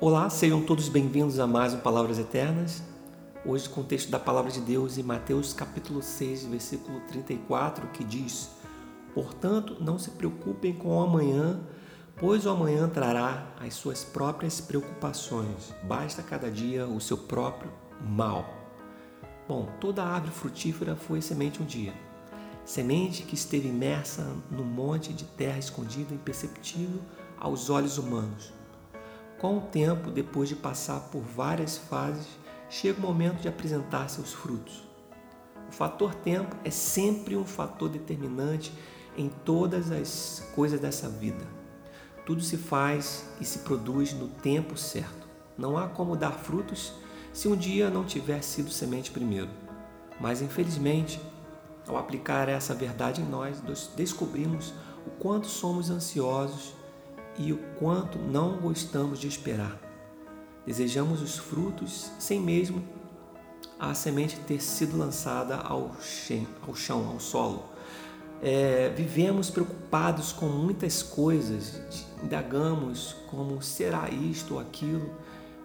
Olá, sejam todos bem-vindos a mais um Palavras Eternas. Hoje com o texto da Palavra de Deus em Mateus capítulo 6, versículo 34, que diz: Portanto, não se preocupem com o amanhã, pois o amanhã trará as suas próprias preocupações. Basta cada dia o seu próprio mal. Bom, toda árvore frutífera foi semente um dia. Semente que esteve imersa no monte de terra escondida, imperceptível aos olhos humanos com o tempo, depois de passar por várias fases, chega o momento de apresentar seus frutos. O fator tempo é sempre um fator determinante em todas as coisas dessa vida. Tudo se faz e se produz no tempo certo. Não há como dar frutos se um dia não tiver sido semente primeiro. Mas infelizmente, ao aplicar essa verdade em nós, descobrimos o quanto somos ansiosos e o quanto não gostamos de esperar. Desejamos os frutos sem mesmo a semente ter sido lançada ao, chão, ao solo. É, vivemos preocupados com muitas coisas, indagamos como será isto ou aquilo,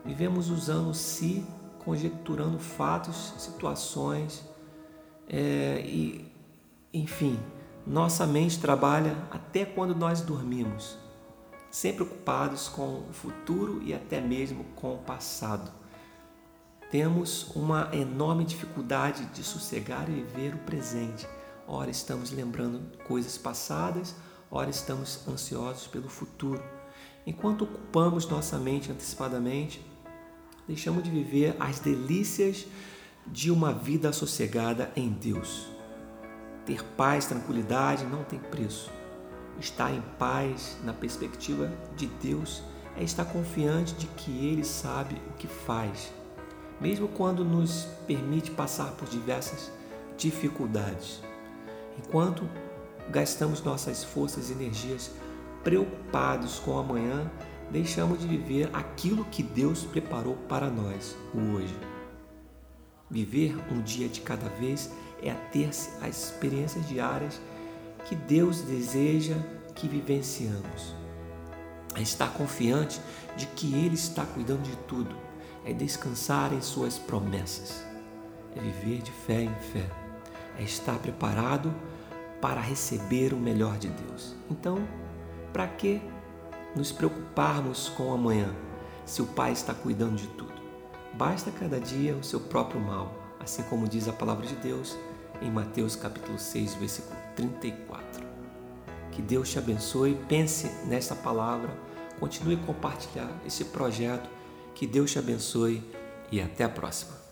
vivemos usando se, conjecturando fatos, situações, é, e, enfim, nossa mente trabalha até quando nós dormimos sempre ocupados com o futuro e até mesmo com o passado. Temos uma enorme dificuldade de sossegar e viver o presente. Ora estamos lembrando coisas passadas, ora estamos ansiosos pelo futuro. Enquanto ocupamos nossa mente antecipadamente, deixamos de viver as delícias de uma vida sossegada em Deus. Ter paz, tranquilidade não tem preço. Estar em paz na perspectiva de Deus é estar confiante de que Ele sabe o que faz, mesmo quando nos permite passar por diversas dificuldades. Enquanto gastamos nossas forças e energias preocupados com o amanhã, deixamos de viver aquilo que Deus preparou para nós, o hoje. Viver um dia de cada vez é ter-se as experiências diárias que Deus deseja que vivenciamos. É estar confiante de que Ele está cuidando de tudo, é descansar em Suas promessas, é viver de fé em fé, é estar preparado para receber o melhor de Deus. Então, para que nos preocuparmos com amanhã, se o Pai está cuidando de tudo? Basta cada dia o seu próprio mal, assim como diz a palavra de Deus em Mateus capítulo 6, versículo 34. Que Deus te abençoe, pense nesta palavra, continue a compartilhar esse projeto. Que Deus te abençoe e até a próxima.